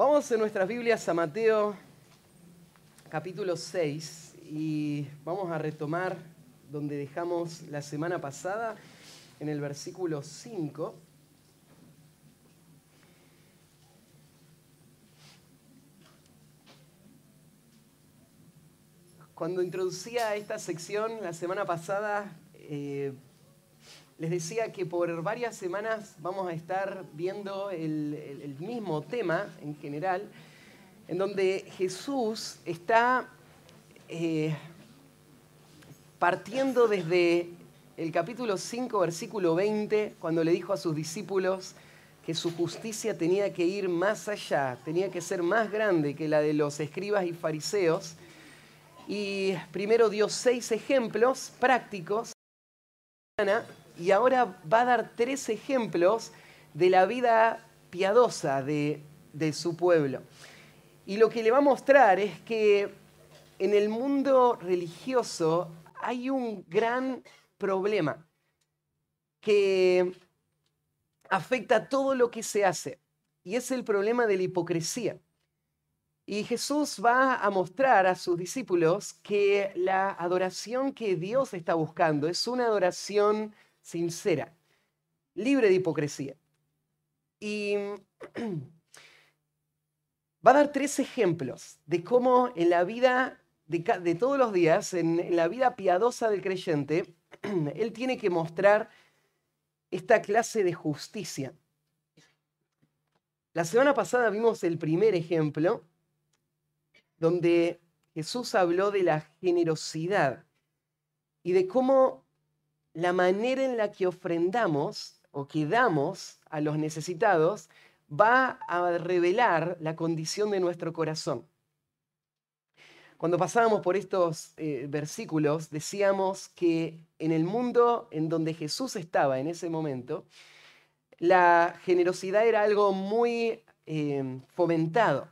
Vamos en nuestras Biblias a Mateo capítulo 6 y vamos a retomar donde dejamos la semana pasada en el versículo 5. Cuando introducía esta sección la semana pasada, eh, les decía que por varias semanas vamos a estar viendo el, mismo tema en general, en donde Jesús está eh, partiendo desde el capítulo 5, versículo 20, cuando le dijo a sus discípulos que su justicia tenía que ir más allá, tenía que ser más grande que la de los escribas y fariseos. Y primero dio seis ejemplos prácticos y ahora va a dar tres ejemplos de la vida piadosa de, su pueblo. Y lo que le va a mostrar es que en el mundo religioso hay un gran problema que afecta todo lo que se hace. Y es el problema de la hipocresía. Y Jesús va a mostrar a sus discípulos que la adoración que Dios está buscando es una adoración sincera, libre de hipocresía. Y va a dar tres ejemplos de cómo en la vida de, todos los días, en, la vida piadosa del creyente, él tiene que mostrar esta clase de justicia. La semana pasada vimos el primer ejemplo, donde Jesús habló de la generosidad y de cómo la manera en la que ofrendamos o que damos a los necesitados va a revelar la condición de nuestro corazón. Cuando pasábamos por estos eh, versículos, decíamos que en el mundo en donde Jesús estaba en ese momento, la generosidad era algo muy eh, fomentado.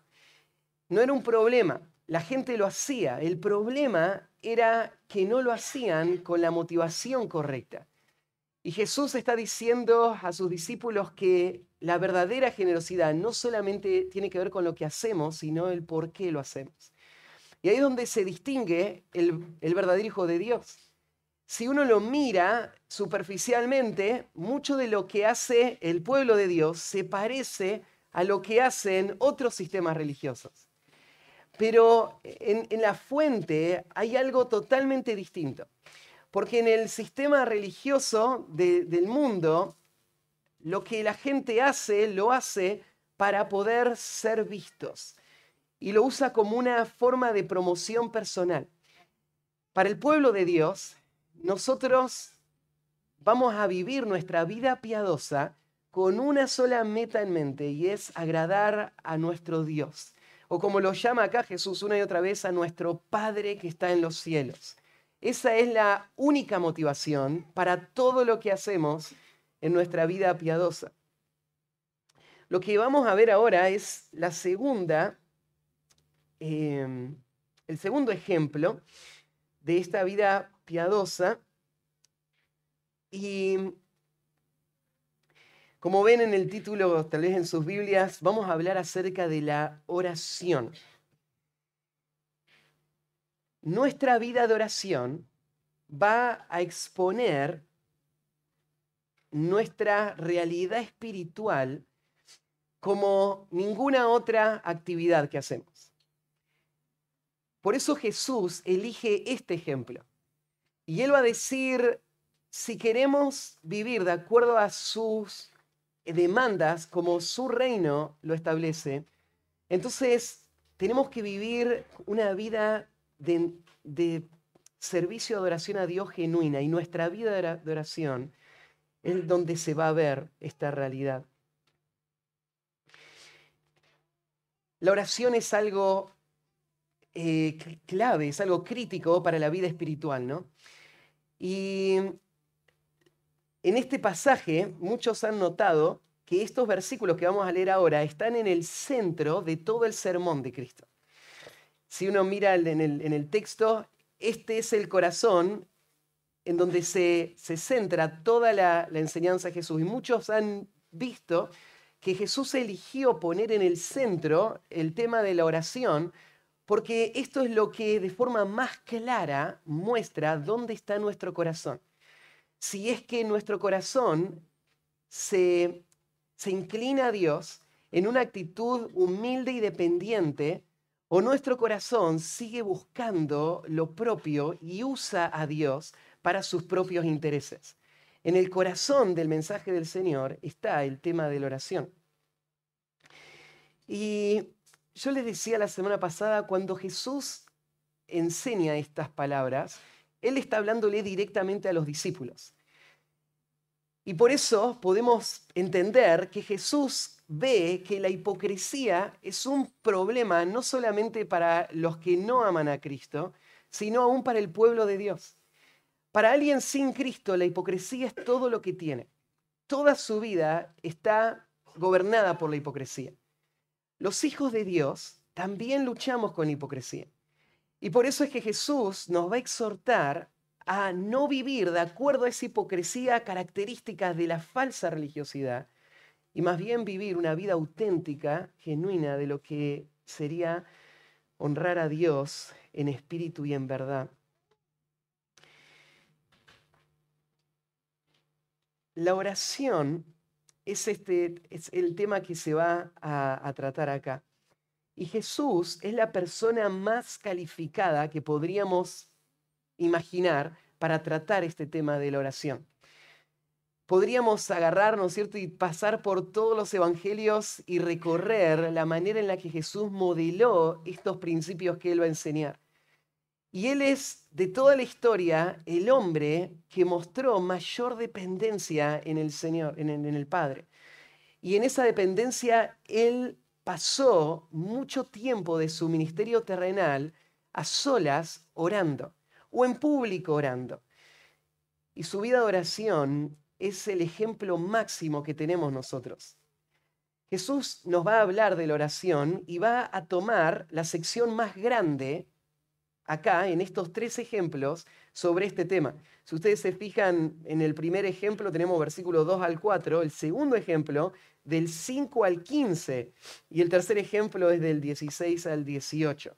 No era un problema, la gente lo hacía. El problema era que no lo hacían con la motivación correcta. Y Jesús está diciendo a sus discípulos que la verdadera generosidad no solamente tiene que ver con lo que hacemos, sino el por qué lo hacemos. Y ahí es donde se distingue el, el verdadero Hijo de Dios. Si uno lo mira superficialmente, mucho de lo que hace el pueblo de Dios se parece a lo que hacen otros sistemas religiosos. Pero en, la fuente hay algo totalmente distinto. Porque en el sistema religioso del mundo, lo que la gente hace, lo hace para poder ser vistos. Y lo usa como una forma de promoción personal. Para el pueblo de Dios, nosotros vamos a vivir nuestra vida piadosa con una sola meta en mente y es agradar a nuestro Dios o como lo llama acá Jesús una y otra vez, a nuestro Padre que está en los cielos. Esa es la única motivación para todo lo que hacemos en nuestra vida piadosa. Lo que vamos a ver ahora es la segunda, em, el segundo ejemplo de esta vida piadosa. Y como ven en el título, tal vez en sus Biblias, vamos a hablar acerca de la oración. Nuestra vida de oración va a exponer nuestra realidad espiritual como ninguna otra actividad que hacemos. Por eso Jesús elige este ejemplo. Y él va a decir, si queremos vivir de acuerdo a sus demandas como su reino lo establece, entonces tenemos que vivir una vida de, servicio de adoración a Dios genuina y nuestra vida de oración es donde se va a ver esta realidad. La oración es algo eh, clave, es algo crítico para la vida espiritual, ¿no? Y en este pasaje, muchos han notado que estos versículos que vamos a leer ahora están en el centro de todo el sermón de Cristo. Si uno mira en el, texto, este es el corazón en donde se, centra toda la, la enseñanza de Jesús. Y muchos han visto que Jesús eligió poner en el centro el tema de la oración, porque esto es lo que de forma más clara muestra dónde está nuestro corazón. Si es que nuestro corazón se, se inclina a Dios en una actitud humilde y dependiente, o nuestro corazón sigue buscando lo propio y usa a Dios para sus propios intereses. En el corazón del mensaje del Señor está el tema de la oración. Y yo les decía la semana pasada, cuando Jesús enseña estas palabras, Él está hablándole directamente a los discípulos. Y por eso podemos entender que Jesús ve que la hipocresía es un problema no solamente para los que no aman a Cristo, sino aún para el pueblo de Dios. Para alguien sin Cristo, la hipocresía es todo lo que tiene. Toda su vida está gobernada por la hipocresía. Los hijos de Dios también luchamos con hipocresía. Y por eso es que Jesús nos va a exhortar a no vivir de acuerdo a esa hipocresía característica de la falsa religiosidad y más bien vivir una vida auténtica, genuina de lo que sería honrar a Dios en espíritu y en verdad. La oración es, este, es el tema que se va a tratar acá. Y Jesús es la persona más calificada que podríamos imaginar para tratar este tema de la oración. Podríamos agarrarnos, cierto?, y pasar por todos los evangelios y recorrer la manera en la que Jesús modeló estos principios que él va a enseñar. Y él es, de toda la historia, el hombre que mostró mayor dependencia en el Señor, en el, Padre. Y en esa dependencia, él pasó mucho tiempo de su ministerio terrenal a solas orando o en público orando. Y su vida de oración es el ejemplo máximo que tenemos nosotros. Jesús nos va a hablar de la oración y va a tomar la sección más grande acá en estos tres ejemplos sobre este tema. Si ustedes se fijan en el primer ejemplo, tenemos versículos 2 al 4, el segundo ejemplo del 5 al 15 y el tercer ejemplo es del 16 al 18.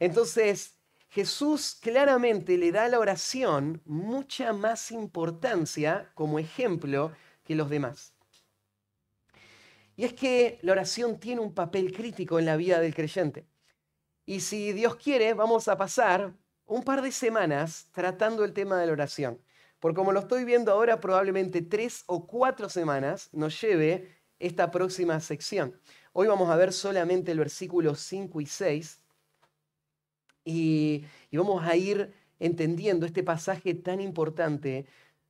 Entonces, Jesús claramente le da a la oración mucha más importancia como ejemplo que los demás. Y es que la oración tiene un papel crítico en la vida del creyente. Y si Dios quiere, vamos a pasar un par de semanas tratando el tema de la oración. Por como lo estoy viendo ahora, probablemente tres o cuatro semanas nos lleve esta próxima sección. Hoy vamos a ver solamente el versículo 5 y 6 y, vamos a ir entendiendo este pasaje tan importante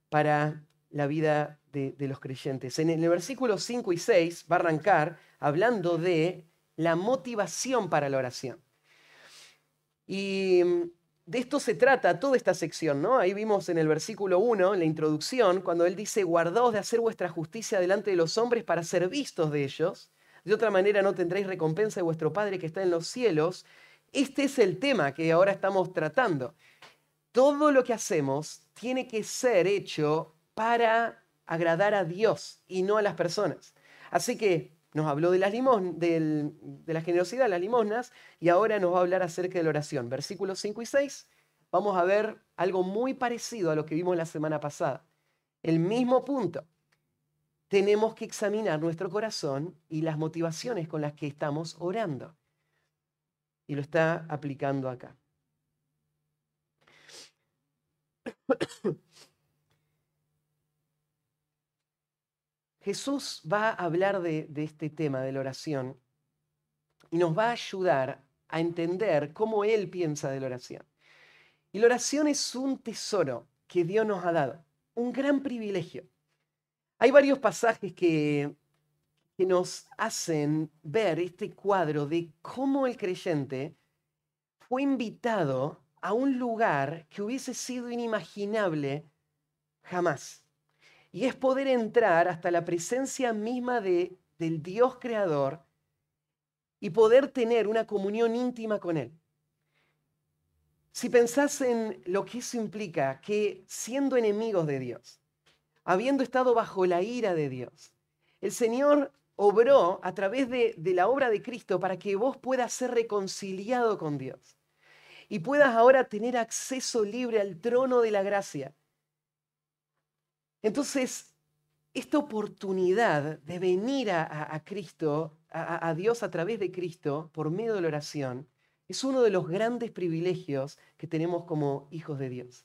para la vida de, de, los creyentes. En el versículo 5 y 6 va a arrancar hablando de la motivación para la oración. Y de esto se trata toda esta sección, ¿no? Ahí vimos en el versículo 1, en la introducción, cuando él dice, guardaos de hacer vuestra justicia delante de los hombres para ser vistos de ellos. De otra manera no tendréis recompensa de vuestro Padre que está en los cielos. Este es el tema que ahora estamos tratando. Todo lo que hacemos tiene que ser hecho para agradar a Dios y no a las personas. Así que nos habló de, las de la generosidad, las limosnas, y ahora nos va a hablar acerca de la oración. Versículos 5 y 6, vamos a ver algo muy parecido a lo que vimos la semana pasada. El mismo punto. Tenemos que examinar nuestro corazón y las motivaciones con las que estamos orando. Y lo está aplicando acá. Jesús va a hablar de, este tema de la oración y nos va a ayudar a entender cómo Él piensa de la oración. Y la oración es un tesoro que Dios nos ha dado, un gran privilegio. Hay varios pasajes que, que nos hacen ver este cuadro de cómo el creyente fue invitado a un lugar que hubiese sido inimaginable jamás y es poder entrar hasta la presencia misma de, del Dios creador y poder tener una comunión íntima con Él. Si pensás en lo que eso implica, que siendo enemigos de Dios, habiendo estado bajo la ira de Dios, el Señor obró a través de, de la obra de Cristo para que vos puedas ser reconciliado con Dios y puedas ahora tener acceso libre al trono de la gracia. Entonces, esta oportunidad de venir a, Cristo, a, a Dios a través de Cristo, por medio de la oración, es uno de los grandes privilegios que tenemos como hijos de Dios.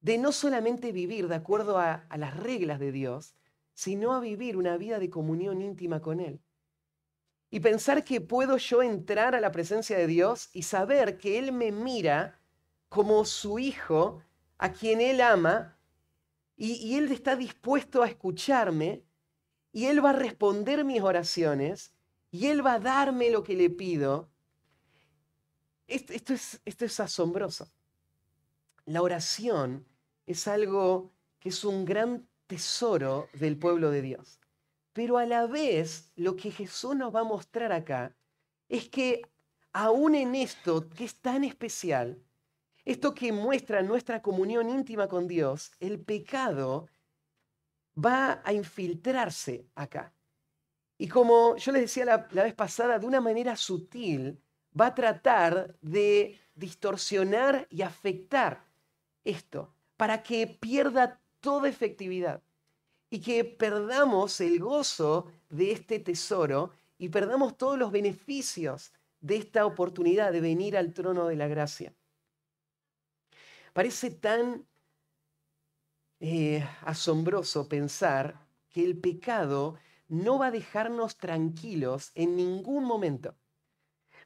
De no solamente vivir de acuerdo a, las reglas de Dios, sino a vivir una vida de comunión íntima con Él. Y pensar que puedo yo entrar a la presencia de Dios y saber que Él me mira como su hijo, a quien Él ama, y, Él está dispuesto a escucharme, y Él va a responder mis oraciones, y Él va a darme lo que le pido. Esto, es, esto es asombroso. La oración es algo que es un gran tesoro del pueblo de Dios. Pero a la vez, lo que Jesús nos va a mostrar acá es que aún en esto que es tan especial, esto que muestra nuestra comunión íntima con Dios, el pecado va a infiltrarse acá. Y como yo les decía la, vez pasada, de una manera sutil, va a tratar de distorsionar y afectar esto para que pierda toda efectividad y que perdamos el gozo de este tesoro y perdamos todos los beneficios de esta oportunidad de venir al trono de la gracia. Parece tan eh, asombroso pensar que el pecado no va a dejarnos tranquilos en ningún momento.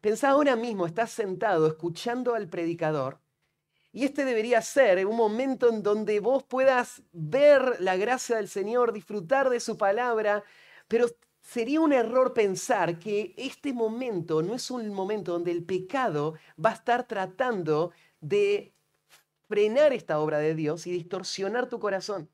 Pensá ahora mismo, estás sentado escuchando al predicador y este debería ser un momento en donde vos puedas ver la gracia del Señor, disfrutar de su palabra, pero sería un error pensar que este momento no es un momento donde el pecado va a estar tratando de frenar esta obra de Dios y distorsionar tu corazón.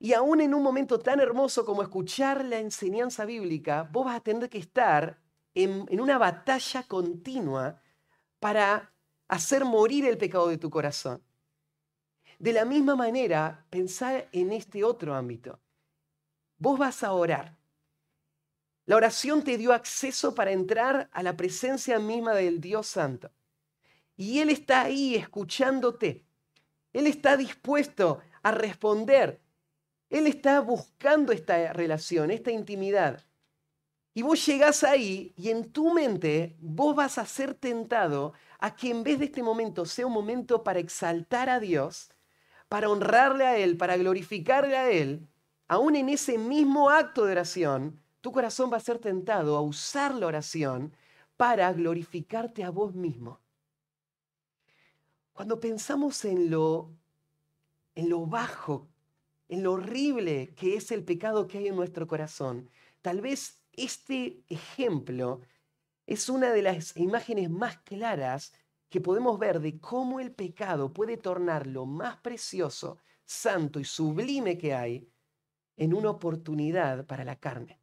Y aún en un momento tan hermoso como escuchar la enseñanza bíblica, vos vas a tener que estar en, en una batalla continua para hacer morir el pecado de tu corazón. De la misma manera, pensá en este otro ámbito. Vos vas a orar. La oración te dio acceso para entrar a la presencia misma del Dios Santo. Y Él está ahí escuchándote. Él está dispuesto a responder. Él está buscando esta relación, esta intimidad. Y vos llegás ahí y en tu mente vos vas a ser tentado a que en vez de este momento sea un momento para exaltar a Dios, para honrarle a Él, para glorificarle a Él, aún en ese mismo acto de oración, tu corazón va a ser tentado a usar la oración para glorificarte a vos mismo. Cuando pensamos en lo, en lo bajo, en lo horrible que es el pecado que hay en nuestro corazón, tal vez este ejemplo es una de las imágenes más claras que podemos ver de cómo el pecado puede tornar lo más precioso, santo y sublime que hay en una oportunidad para la carne.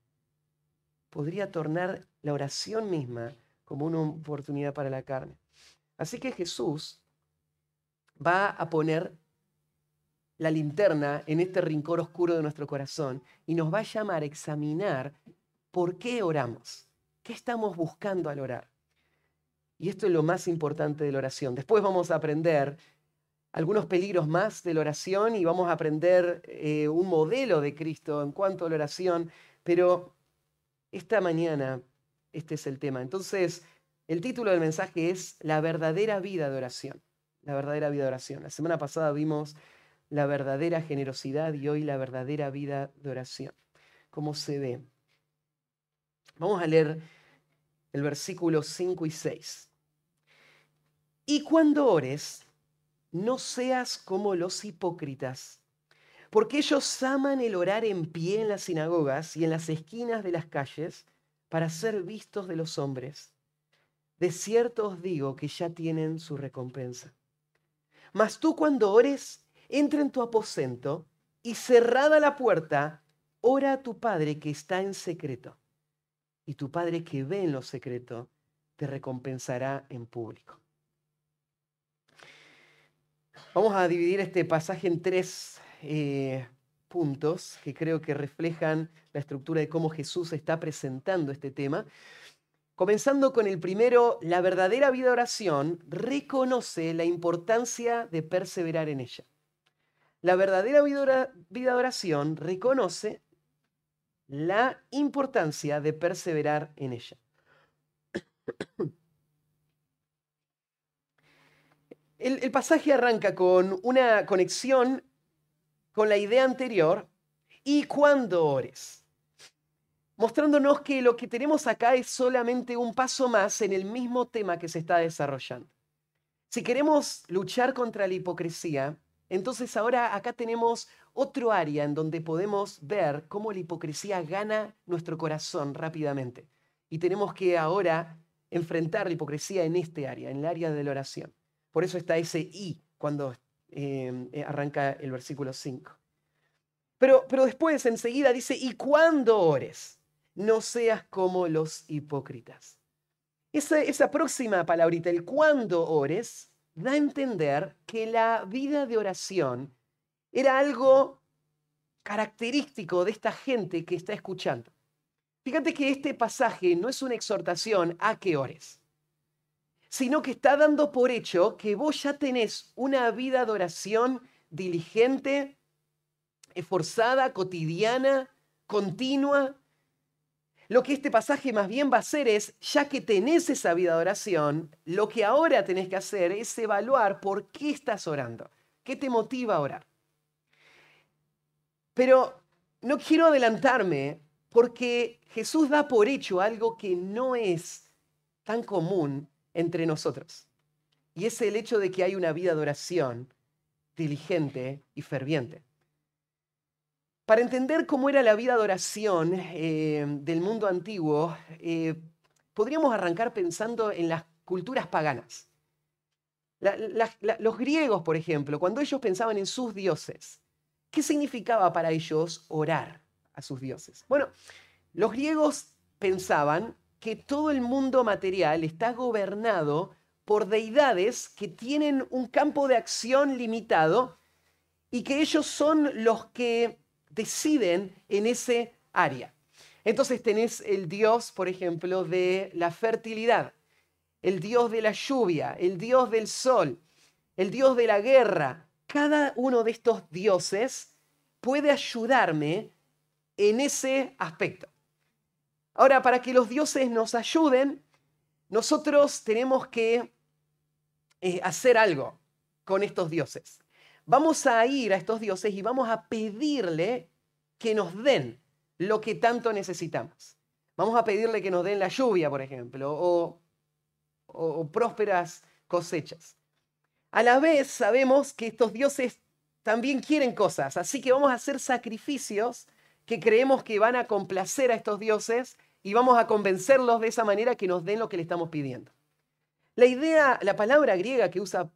Podría tornar la oración misma como una oportunidad para la carne. Así que Jesús va a poner la linterna en este rincón oscuro de nuestro corazón y nos va a llamar a examinar por qué oramos. ¿Qué estamos buscando al orar? Y esto es lo más importante de la oración. Después vamos a aprender algunos peligros más de la oración y vamos a aprender eh, un modelo de Cristo en cuanto a la oración, pero esta mañana este es el tema. Entonces, el título del mensaje es La verdadera vida de oración. La verdadera vida de oración. La semana pasada vimos la verdadera generosidad y hoy la verdadera vida de oración. ¿Cómo se ve? Vamos a leer el versículo 5 y 6. Y cuando ores, no seas como los hipócritas, porque ellos aman el orar en pie en las sinagogas y en las esquinas de las calles para ser vistos de los hombres. De cierto os digo que ya tienen su recompensa. Mas tú cuando ores, entra en tu aposento y cerrada la puerta, ora a tu Padre que está en secreto y tu Padre que ve en lo secreto te recompensará en público. Vamos a dividir este pasaje en tres, eh, puntos que creo que reflejan la estructura de cómo Jesús está presentando este tema. Comenzando con el primero, la verdadera vida de oración reconoce la importancia de perseverar en ella. La verdadera vida de oración reconoce la importancia de perseverar en ella. El, el, pasaje arranca con una conexión con la idea anterior y cuando ores mostrándonos que lo que tenemos acá es solamente un paso más en el mismo tema que se está desarrollando. Si queremos luchar contra la hipocresía, entonces ahora acá tenemos otro área en donde podemos ver cómo la hipocresía gana nuestro corazón rápidamente. Y tenemos que ahora enfrentar la hipocresía en este área, en el área de la oración. Por eso está ese I cuando eh, arranca el versículo 5. Pero, pero después enseguida dice, y cuando ores no seas como los hipócritas. Esa, próxima palabrita, el cuando ores, da a entender que la vida de oración era algo característico de esta gente que está escuchando. Fíjate que este pasaje no es una exhortación a que ores, sino que está dando por hecho que vos ya tenés una vida de oración diligente, esforzada, cotidiana, continua, lo que este pasaje más bien va a hacer es, ya que tenés esa vida de oración, lo que ahora tenés que hacer es evaluar por qué estás orando, qué te motiva a orar. Pero no quiero adelantarme porque Jesús da por hecho algo que no es tan común entre nosotros. Y es el hecho de que hay una vida de oración diligente y ferviente. Para entender cómo era la vida de oración eh, del mundo antiguo, eh, podríamos arrancar pensando en las culturas paganas. los griegos, por ejemplo, cuando ellos pensaban en sus dioses, ¿qué significaba para ellos orar a sus dioses? Bueno, los griegos pensaban que todo el mundo material está gobernado por deidades que tienen un campo de acción limitado y que ellos son los que deciden en ese área. Entonces tenés el dios, por ejemplo, de la fertilidad, el dios de la lluvia, el dios del sol, el dios de la guerra. Cada uno de estos dioses puede ayudarme en ese aspecto. Ahora, para que los dioses nos ayuden, nosotros tenemos que eh, hacer algo con estos dioses vamos a ir a estos dioses y vamos a pedirle que nos den lo que tanto necesitamos. Vamos a pedirle que nos den la lluvia, por ejemplo, o, prósperas cosechas. A la vez sabemos que estos dioses también quieren cosas, así que vamos a hacer sacrificios que creemos que van a complacer a estos dioses y vamos a convencerlos de esa manera que nos den lo que le estamos pidiendo. La idea, la palabra griega que usa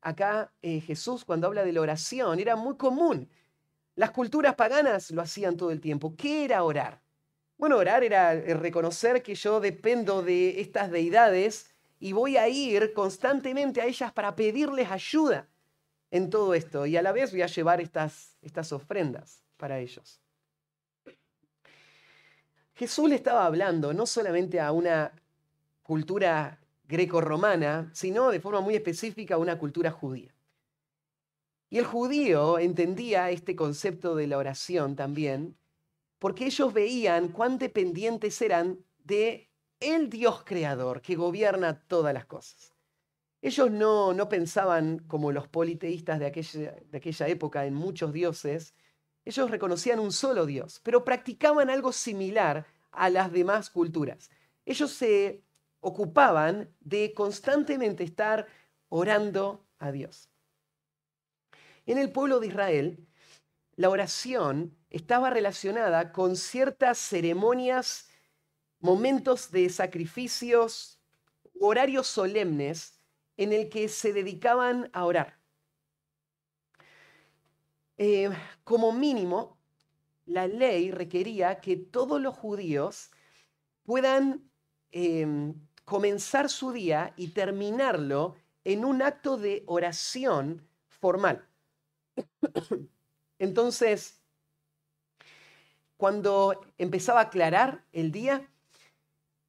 acá eh, Jesús cuando habla de la oración, era muy común. Las culturas paganas lo hacían todo el tiempo. ¿Qué era orar? Bueno, orar era eh, reconocer que yo dependo de estas deidades y voy a ir constantemente a ellas para pedirles ayuda en todo esto y a la vez voy a llevar estas, estas ofrendas para ellos. Jesús le estaba hablando no solamente a una cultura greco-romana, sino de forma muy específica una cultura judía. Y el judío entendía este concepto de la oración también, porque ellos veían cuán dependientes eran de el Dios creador que gobierna todas las cosas. Ellos no, no pensaban como los politeístas de aquella, de aquella época en muchos dioses, ellos reconocían un solo Dios, pero practicaban algo similar a las demás culturas. Ellos se ocupaban de constantemente estar orando a Dios. En el pueblo de Israel, la oración estaba relacionada con ciertas ceremonias, momentos de sacrificios, horarios solemnes en el que se dedicaban a orar. Eh, como mínimo, la ley requería que todos los judíos puedan em, comenzar su día y terminarlo en un acto de oración formal. Entonces, cuando empezaba a aclarar el día,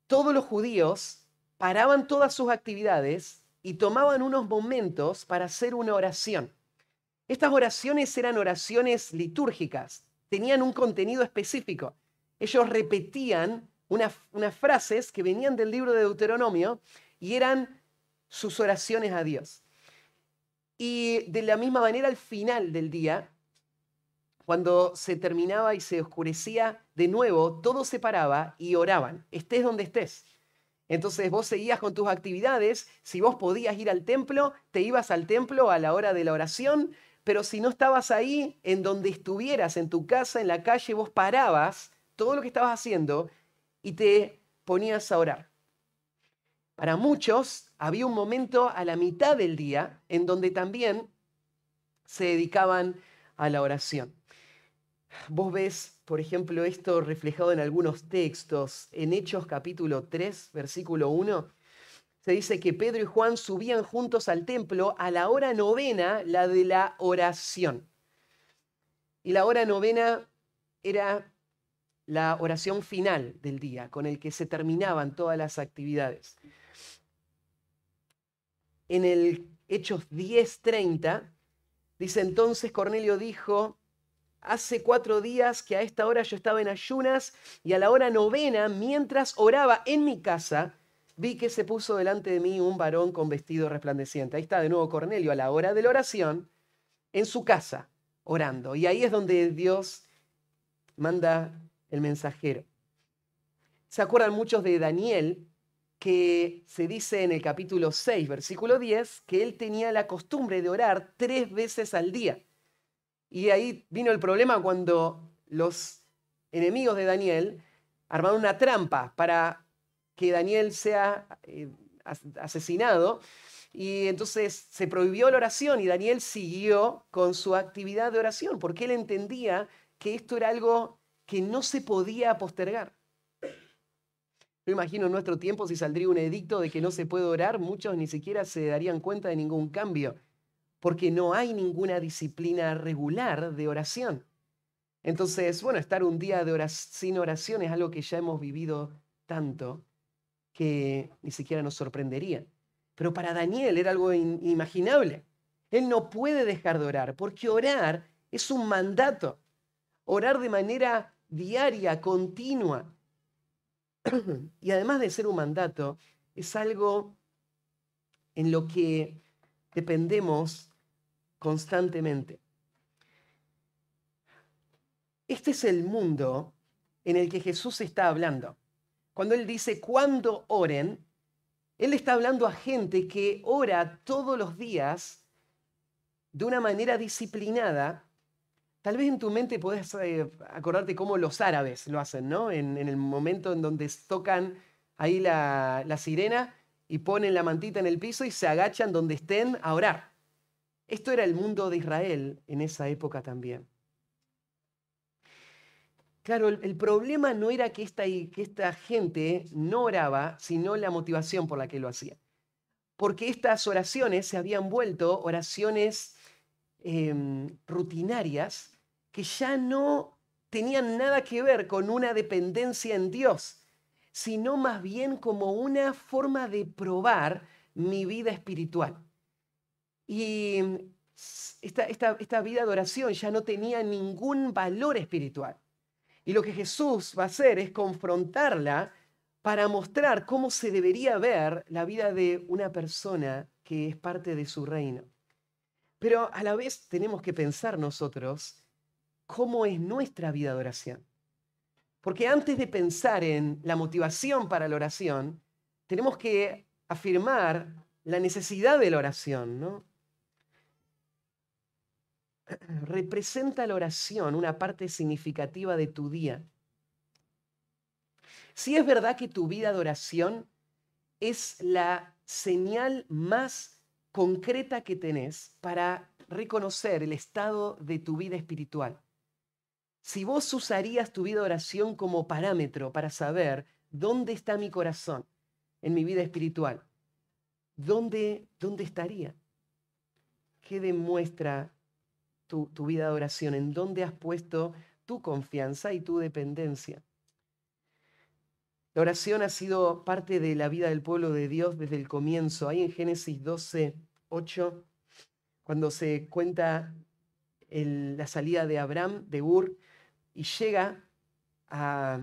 todos los judíos paraban todas sus actividades y tomaban unos momentos para hacer una oración. Estas oraciones eran oraciones litúrgicas, tenían un contenido específico. Ellos repetían unas, frases que venían del libro de Deuteronomio y eran sus oraciones a Dios. Y de la misma manera al final del día, cuando se terminaba y se oscurecía de nuevo, todo se paraba y oraban, estés donde estés. Entonces vos seguías con tus actividades, si vos podías ir al templo, te ibas al templo a la hora de la oración, pero si no estabas ahí, en donde estuvieras, en tu casa, en la calle, vos parabas todo lo que estabas haciendo y te ponías a orar. Para muchos había un momento a la mitad del día en donde también se dedicaban a la oración. Vos ves, por ejemplo, esto reflejado en algunos textos. En Hechos capítulo 3, versículo 1, se dice que Pedro y Juan subían juntos al templo a la hora novena, la de la oración. Y la hora novena era la oración final del día, con el que se terminaban todas las actividades. En el Hechos 10:30 dice entonces Cornelio dijo, Hace cuatro días que a esta hora yo estaba en ayunas y a la hora novena, mientras oraba en mi casa, vi que se puso delante de mí un varón con vestido resplandeciente. Ahí está de nuevo Cornelio a la hora de la oración, en su casa, orando. Y ahí es donde Dios manda el mensajero. ¿Se acuerdan muchos de Daniel? que se dice en el capítulo 6, versículo 10, que él tenía la costumbre de orar tres veces al día. Y ahí vino el problema cuando los enemigos de Daniel armaron una trampa para que Daniel sea eh, asesinado. Y entonces se prohibió la oración y Daniel siguió con su actividad de oración porque él entendía que esto era algo que no se podía postergar. Yo imagino en nuestro tiempo si saldría un edicto de que no se puede orar, muchos ni siquiera se darían cuenta de ningún cambio porque no hay ninguna disciplina regular de oración. Entonces, bueno, estar un día de sin oración es algo que ya hemos vivido tanto que ni siquiera nos sorprendería. Pero para Daniel era algo inimaginable. Él no puede dejar de orar, porque orar es un mandato. Orar de manera diaria, continua. y además de ser un mandato, es algo en lo que dependemos constantemente. Este es el mundo en el que Jesús está hablando. Cuando Él dice, cuando oren, Él está hablando a gente que ora todos los días de una manera disciplinada. Tal vez en tu mente puedes eh, acordarte cómo los árabes lo hacen, ¿no? En, el momento en donde tocan ahí la, la sirena y ponen la mantita en el piso y se agachan donde estén a orar. Esto era el mundo de Israel en esa época también. Claro, el, problema no era que esta, que esta, gente no oraba, sino la motivación por la que lo hacía. Porque estas oraciones se habían vuelto oraciones em, rutinarias que ya no tenían nada que ver con una dependencia en Dios, sino más bien como una forma de probar mi vida espiritual. Y mm, esta, esta, vida de oración ya no tenía ningún valor espiritual. Y lo que Jesús va a hacer es confrontarla para mostrar cómo se debería ver la vida de una persona que es parte de su reino. Pero a la vez tenemos que pensar nosotros cómo es nuestra vida de oración. Porque antes de pensar en la motivación para la oración, tenemos que afirmar la necesidad de la oración, ¿no? representa la oración una parte significativa de tu día. Si es verdad que tu vida de oración es la señal más concreta que tenés para reconocer el estado de tu vida espiritual. Si vos usarías tu vida de oración como parámetro para saber dónde está mi corazón en mi vida espiritual, ¿dónde, dónde estaría? ¿Qué demuestra tu, vida de oración, en dónde has puesto tu confianza y tu dependencia. La oración ha sido parte de la vida del pueblo de Dios desde el comienzo. Ahí en Génesis 12, 8, cuando se cuenta la salida de Abraham de Ur y llega a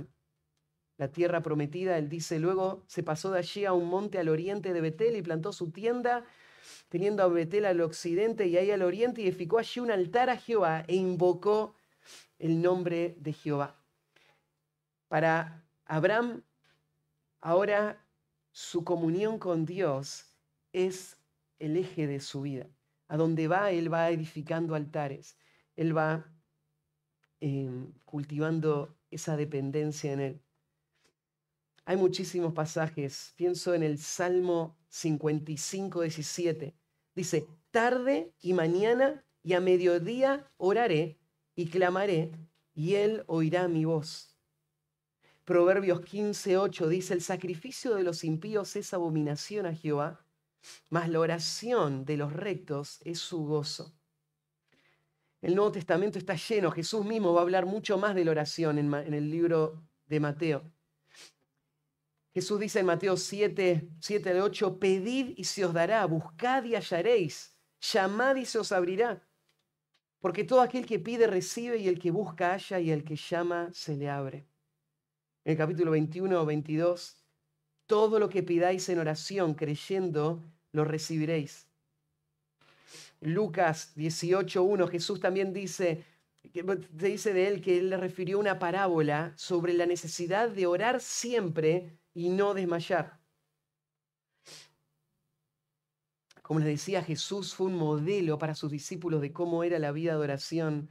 la tierra prometida, él dice, luego se pasó de allí a un monte al oriente de Betel y plantó su tienda, teniendo a Betel al occidente y ahí al oriente, y edificó allí un altar a Jehová e invocó el nombre de Jehová. Para Abraham, ahora su comunión con Dios es el eje de su vida. A donde va, él va edificando altares, él va em, cultivando esa dependencia en él. Hay muchísimos pasajes. Pienso en el Salmo 55, 17. Dice, tarde y mañana y a mediodía oraré y clamaré y él oirá mi voz. Proverbios 15, 8 dice, el sacrificio de los impíos es abominación a Jehová, mas la oración de los rectos es su gozo. El Nuevo Testamento está lleno, Jesús mismo va a hablar mucho más de la oración en, el libro de Mateo. Jesús dice en Mateo 7, 7 al 8, pedid y se os dará, buscad y hallaréis, llamad y se os abrirá. Porque todo aquel que pide recibe y el que busca halla y el que llama se le abre. En el capítulo 21 o 22, todo lo que pidáis en oración creyendo, lo recibiréis. Lucas 18.1, Jesús también dice, se dice de él que él le refirió una parábola sobre la necesidad de orar siempre y no desmayar. Como les decía, Jesús fue un modelo para sus discípulos de cómo era la vida de oración.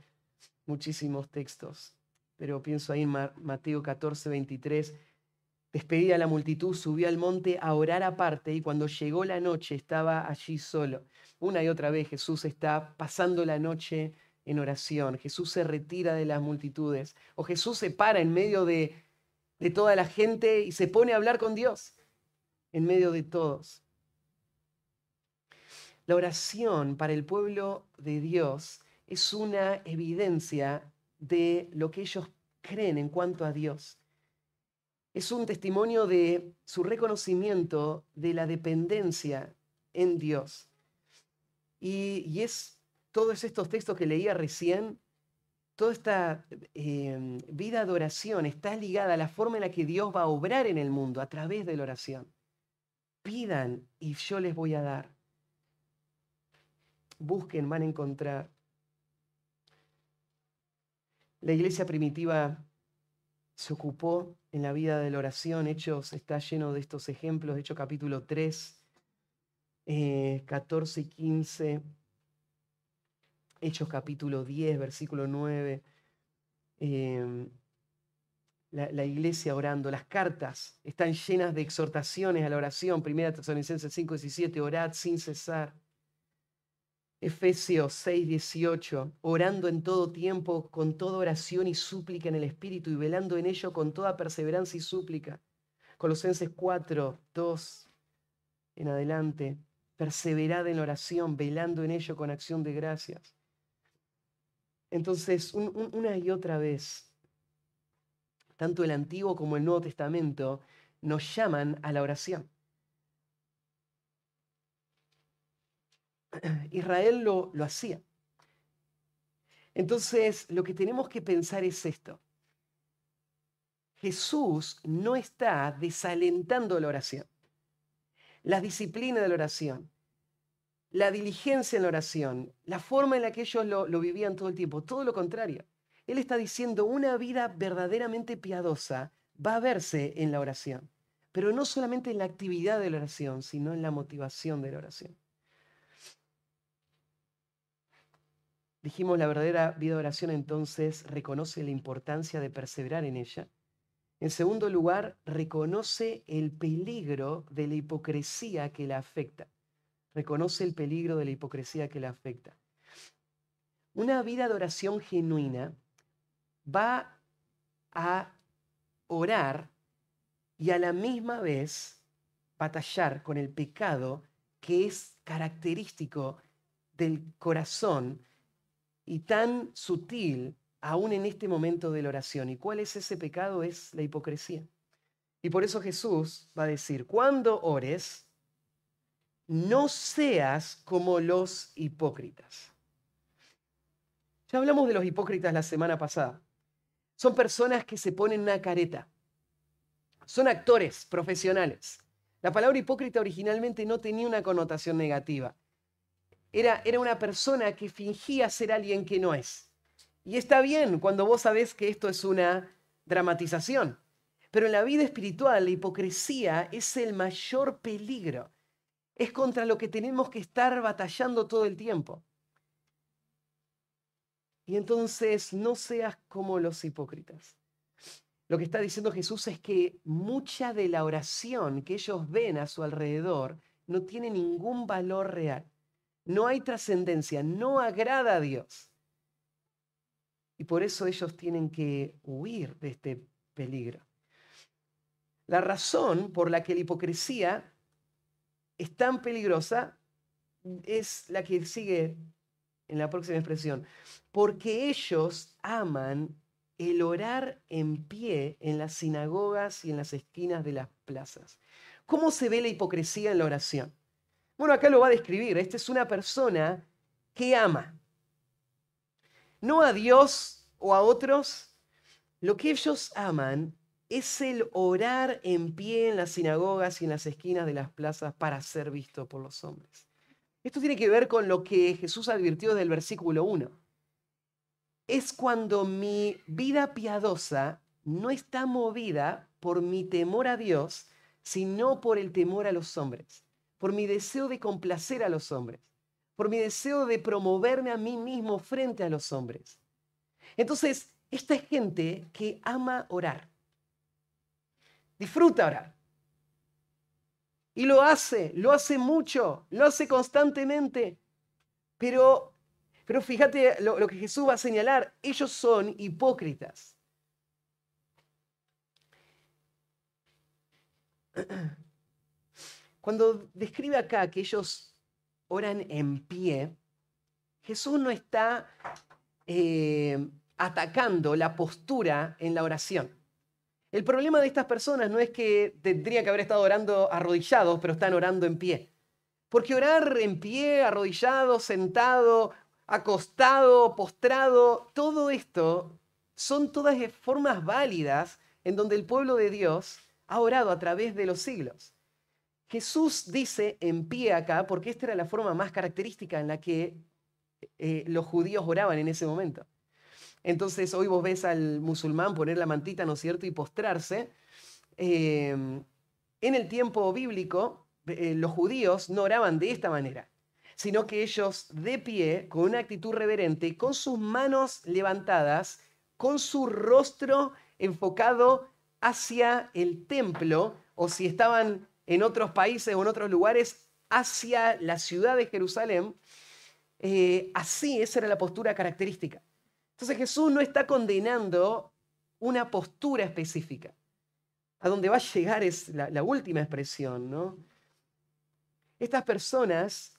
Muchísimos textos, pero pienso ahí en Mateo 14, 23. Despedida la multitud, subió al monte a orar aparte y cuando llegó la noche estaba allí solo. Una y otra vez Jesús está pasando la noche en oración. Jesús se retira de las multitudes o Jesús se para en medio de de toda la gente y se pone a hablar con Dios en medio de todos. La oración para el pueblo de Dios es una evidencia de lo que ellos creen en cuanto a Dios. Es un testimonio de su reconocimiento de la dependencia en Dios. Y, es todos estos textos que leía recién toda esta em, vida de oración está ligada a la forma en la que Dios va a obrar en el mundo a través de la oración. Pidan y yo les voy a dar. Busquen, van a encontrar. La iglesia primitiva se ocupó en la vida de la oración. Hechos está lleno de estos ejemplos. Hechos capítulo 3, 14 eh, y 15 Hechos capítulo 10, versículo 9. Em, la, iglesia orando. Las cartas están llenas de exhortaciones a la oración. Primera Tesalonicenses 5, 17, orad sin cesar. Efesios 6, 18, orando en todo tiempo, con toda oración y súplica en el Espíritu y velando en ello con toda perseverancia y súplica. Colosenses 4, 2 en adelante, perseverad en oración, velando en ello con acción de gracias. Entonces, una y otra vez, tanto el Antiguo como el Nuevo Testamento nos llaman a la oración. Israel lo, lo hacía. Entonces, lo que tenemos que pensar es esto. Jesús no está desalentando la oración, la disciplina de la oración, la diligencia en la oración, la forma en la que ellos lo, vivían todo el tiempo, todo lo contrario. Él está diciendo una vida verdaderamente piadosa va a verse en la oración, pero no solamente en la actividad de la oración, sino en la motivación de la oración. Dijimos, la verdadera vida de oración entonces reconoce la importancia de perseverar en ella. En segundo lugar, reconoce el peligro de la hipocresía que la afecta reconoce el peligro de la hipocresía que le afecta. Una vida de oración genuina va a orar y a la misma vez batallar con el pecado que es característico del corazón y tan sutil aún en este momento de la oración. ¿Y cuál es ese pecado? Es la hipocresía. Y por eso Jesús va a decir, cuando ores, no seas como los hipócritas. Ya hablamos de los hipócritas la semana pasada. Son personas que se ponen una careta. Son actores profesionales. La palabra hipócrita originalmente no tenía una connotación negativa. Era, era una persona que fingía ser alguien que no es. Y está bien cuando vos sabés que esto es una dramatización. Pero en la vida espiritual la hipocresía es el mayor peligro. Es contra lo que tenemos que estar batallando todo el tiempo. Y entonces no seas como los hipócritas. Lo que está diciendo Jesús es que mucha de la oración que ellos ven a su alrededor no tiene ningún valor real. No hay trascendencia, no agrada a Dios. Y por eso ellos tienen que huir de este peligro. La razón por la que la hipocresía es tan peligrosa es la que sigue en la próxima expresión, porque ellos aman el orar en pie en las sinagogas y en las esquinas de las plazas. ¿Cómo se ve la hipocresía en la oración? Bueno, acá lo va a describir. Esta es una persona que ama. No a Dios o a otros. Lo que ellos aman es el orar en pie en las sinagogas y en las esquinas de las plazas para ser visto por los hombres. Esto tiene que ver con lo que Jesús advirtió del versículo 1. Es cuando mi vida piadosa no está movida por mi temor a Dios, sino por el temor a los hombres, por mi deseo de complacer a los hombres, por mi deseo de promoverme a mí mismo frente a los hombres. Entonces, esta es gente que ama orar, disfruta orar, y lo hace, lo hace mucho, lo hace constantemente. Pero, pero fíjate lo, lo que Jesús va a señalar, ellos son hipócritas. Cuando describe acá que ellos oran en pie, Jesús no está eh, atacando la postura en la oración. El problema de estas personas no es que tendrían que haber estado orando arrodillados, pero están orando en pie. Porque orar en pie, arrodillado, sentado, acostado, postrado, todo esto son todas formas válidas en donde el pueblo de Dios ha orado a través de los siglos. Jesús dice en pie acá porque esta era la forma más característica en la que eh, los judíos oraban en ese momento. Entonces hoy vos ves al musulmán poner la mantita, ¿no es cierto?, y postrarse. Em, en el tiempo bíblico, eh, los judíos no oraban de esta manera, sino que ellos de pie, con una actitud reverente, con sus manos levantadas, con su rostro enfocado hacia el templo, o si estaban en otros países o en otros lugares, hacia la ciudad de Jerusalén, eh, así esa era la postura característica. Entonces Jesús no está condenando una postura específica. A donde va a llegar es la, última expresión, ¿no? Estas personas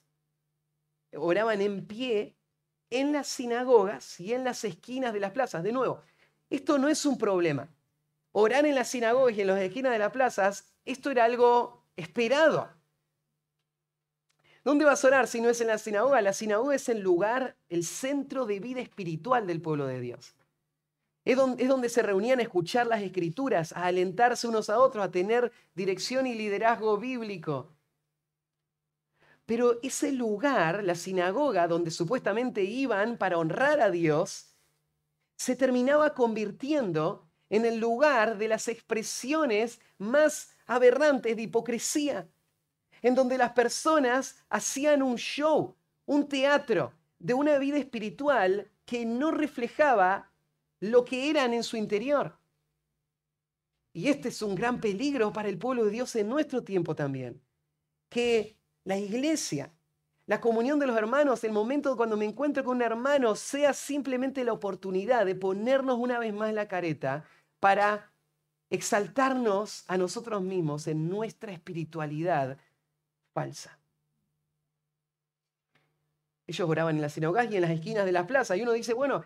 oraban en pie en las sinagogas y en las esquinas de las plazas. De nuevo, esto no es un problema. Orar en las sinagogas y en las esquinas de las plazas, esto era algo esperado. ¿Dónde vas a orar si no es en la sinagoga? La sinagoga es el lugar, el centro de vida espiritual del pueblo de Dios. Es donde, es donde, se reunían a escuchar las escrituras, a alentarse unos a otros, a tener dirección y liderazgo bíblico. Pero ese lugar, la sinagoga, donde supuestamente iban para honrar a Dios, se terminaba convirtiendo en el lugar de las expresiones más aberrantes de hipocresía en donde las personas hacían un show, un teatro de una vida espiritual que no reflejaba lo que eran en su interior. Y este es un gran peligro para el pueblo de Dios en nuestro tiempo también. Que la iglesia, la comunión de los hermanos, el momento cuando me encuentro con un hermano, sea simplemente la oportunidad de ponernos una vez más la careta para exaltarnos a nosotros mismos en nuestra espiritualidad falsa. Ellos oraban en las sinagogas y en las esquinas de las plazas. Y uno dice, bueno,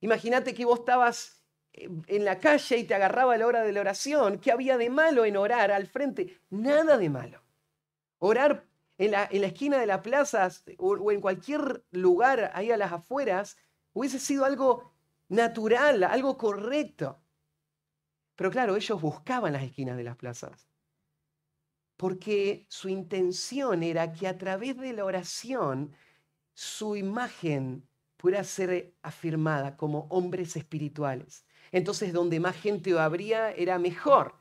Imagínate que vos estabas en la calle y te agarraba la hora de la oración. ¿Qué había de malo en orar al frente? Nada de malo. Orar en la, en la esquina de la plaza o, o en cualquier lugar ahí a las afueras hubiese sido algo natural, algo correcto. Pero claro, ellos buscaban las esquinas de las plazas. Porque su intención era que a través de la oración su imagen pudiera ser afirmada como hombres espirituales. Entonces, donde más gente habría era mejor.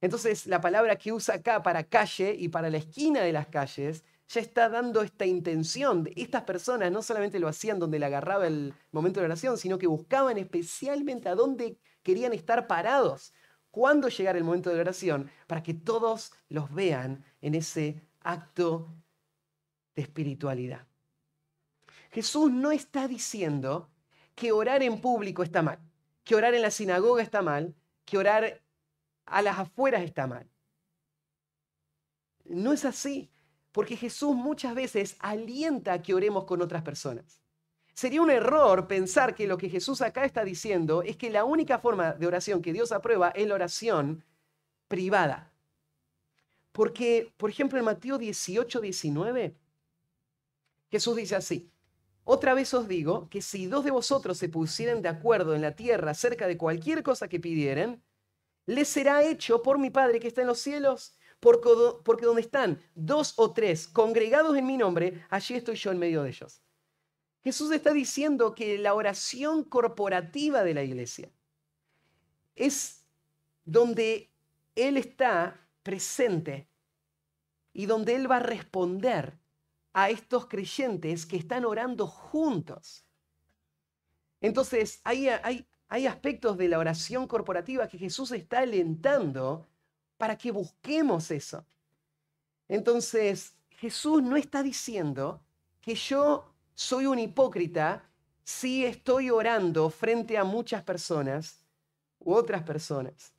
Entonces, la palabra que usa acá para calle y para la esquina de las calles ya está dando esta intención. Estas personas no solamente lo hacían donde le agarraba el momento de oración, sino que buscaban especialmente a dónde querían estar parados cuando llegara el momento de oración, para que todos los vean en ese acto de espiritualidad. Jesús no está diciendo que orar en público está mal, que orar en la sinagoga está mal, que orar a las afueras está mal. No es así. Porque Jesús muchas veces alienta a que oremos con otras personas. Sería un error pensar que lo que Jesús acá está diciendo es que la única forma de oración que Dios aprueba es la oración privada. Porque, por ejemplo, en Mateo 18, 19, Jesús dice así, otra vez os digo que si dos de vosotros se pusieran de acuerdo en la tierra acerca de cualquier cosa que pidieren, les será hecho por mi Padre que está en los cielos. Porque, donde están dos o tres congregados en mi nombre, allí estoy yo en medio de ellos. Jesús está diciendo que la oración corporativa de la iglesia es donde Él está presente y donde Él va a responder a estos creyentes que están orando juntos. Entonces, hay, hay, hay aspectos de la oración corporativa que Jesús está alentando para que busquemos eso. Entonces, Jesús no está diciendo que yo soy un hipócrita si estoy orando frente a muchas personas u otras personas.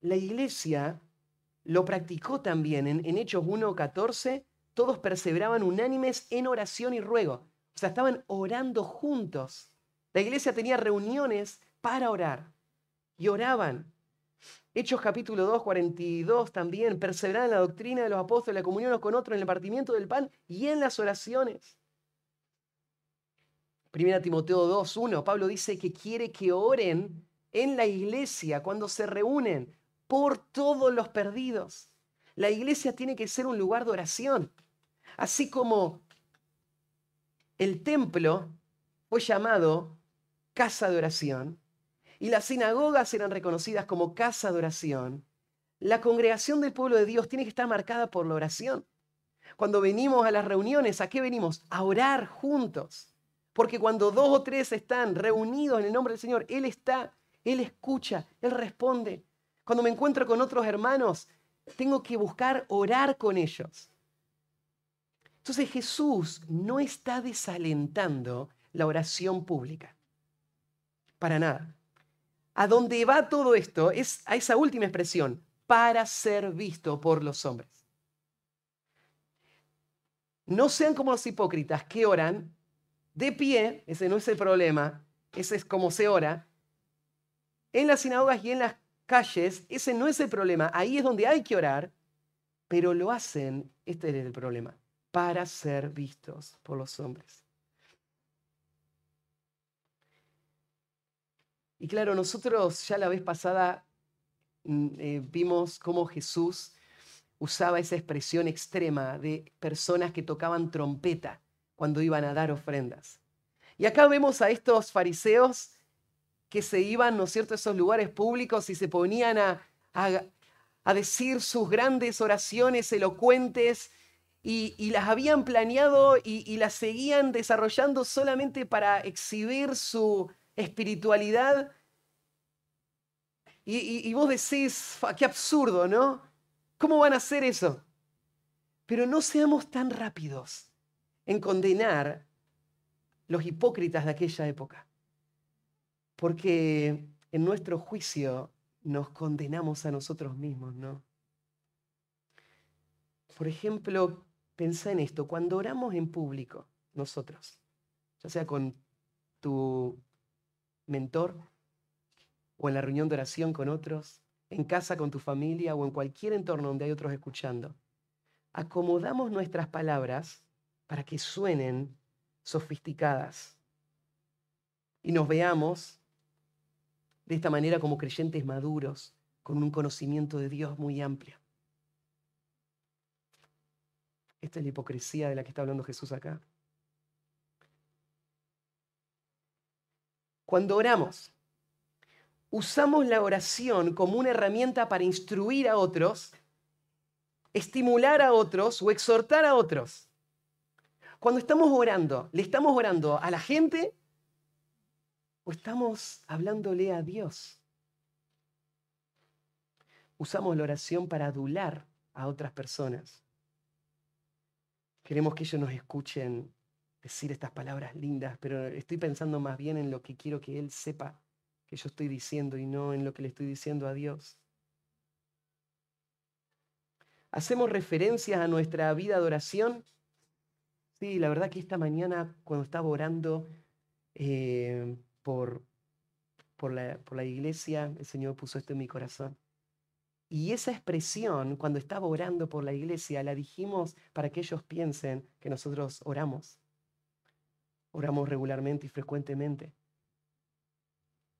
La iglesia lo practicó también en, en Hechos 1.14. Todos perseveraban unánimes en oración y ruego. O sea, estaban orando juntos. La iglesia tenía reuniones para orar y oraban. Hechos capítulo 2, 42 también, perseverar en la doctrina de los apóstoles, la comunión con otros, en el partimiento del pan y en las oraciones. Primera Timoteo 2, 1, Pablo dice que quiere que oren en la iglesia cuando se reúnen por todos los perdidos. La iglesia tiene que ser un lugar de oración. Así como el templo fue llamado casa de oración, y las sinagogas eran reconocidas como casa de oración, la congregación del pueblo de Dios tiene que estar marcada por la oración. Cuando venimos a las reuniones, ¿a qué venimos? A orar juntos. Porque cuando dos o tres están reunidos en el nombre del Señor, Él está, Él escucha, Él responde. Cuando me encuentro con otros hermanos, tengo que buscar orar con ellos. Entonces Jesús no está desalentando la oración pública. Para nada. A dónde va todo esto es a esa última expresión, para ser visto por los hombres. No sean como los hipócritas que oran de pie, ese no es el problema, ese es como se ora. En las sinagogas y en las calles, ese no es el problema, ahí es donde hay que orar, pero lo hacen, este es el problema, para ser vistos por los hombres. Y claro, nosotros ya la vez pasada mm, eh, vimos cómo Jesús usaba esa expresión extrema de personas que tocaban trompeta cuando iban a dar ofrendas. Y acá vemos a estos fariseos que se iban, ¿no es cierto?, a esos lugares públicos y se ponían a, a, decir sus grandes oraciones elocuentes y, las habían planeado y las seguían desarrollando solamente para exhibir su, espiritualidad. Y, vos decís, qué absurdo, ¿no? ¿Cómo van a hacer eso? Pero no seamos tan rápidos en condenar los hipócritas de aquella época. Porque en nuestro juicio nos condenamos a nosotros mismos, ¿no? Por ejemplo, pensá en esto, cuando oramos en público, nosotros, ya sea con tu mentor o en la reunión de oración con otros, en casa con tu familia o en cualquier entorno donde hay otros escuchando. Acomodamos nuestras palabras para que suenen sofisticadas y nos veamos de esta manera como creyentes maduros, con un conocimiento de Dios muy amplio. Esta es la hipocresía de la que está hablando Jesús acá. Cuando oramos, usamos la oración como una herramienta para instruir a otros, estimular a otros o exhortar a otros. Cuando estamos orando, ¿le estamos orando a la gente o estamos hablándole a Dios? Usamos la oración para adular a otras personas. Queremos que ellos nos escuchen decir estas palabras lindas, pero estoy pensando más bien en lo que quiero que Él sepa que yo estoy diciendo y no en lo que le estoy diciendo a Dios. ¿Hacemos referencias a nuestra vida de oración? Sí, la verdad que esta mañana cuando estaba orando eh, por, por, la, por la iglesia, el Señor puso esto en mi corazón. Y esa expresión, cuando estaba orando por la iglesia, la dijimos para que ellos piensen que nosotros oramos. Oramos regularmente y frecuentemente.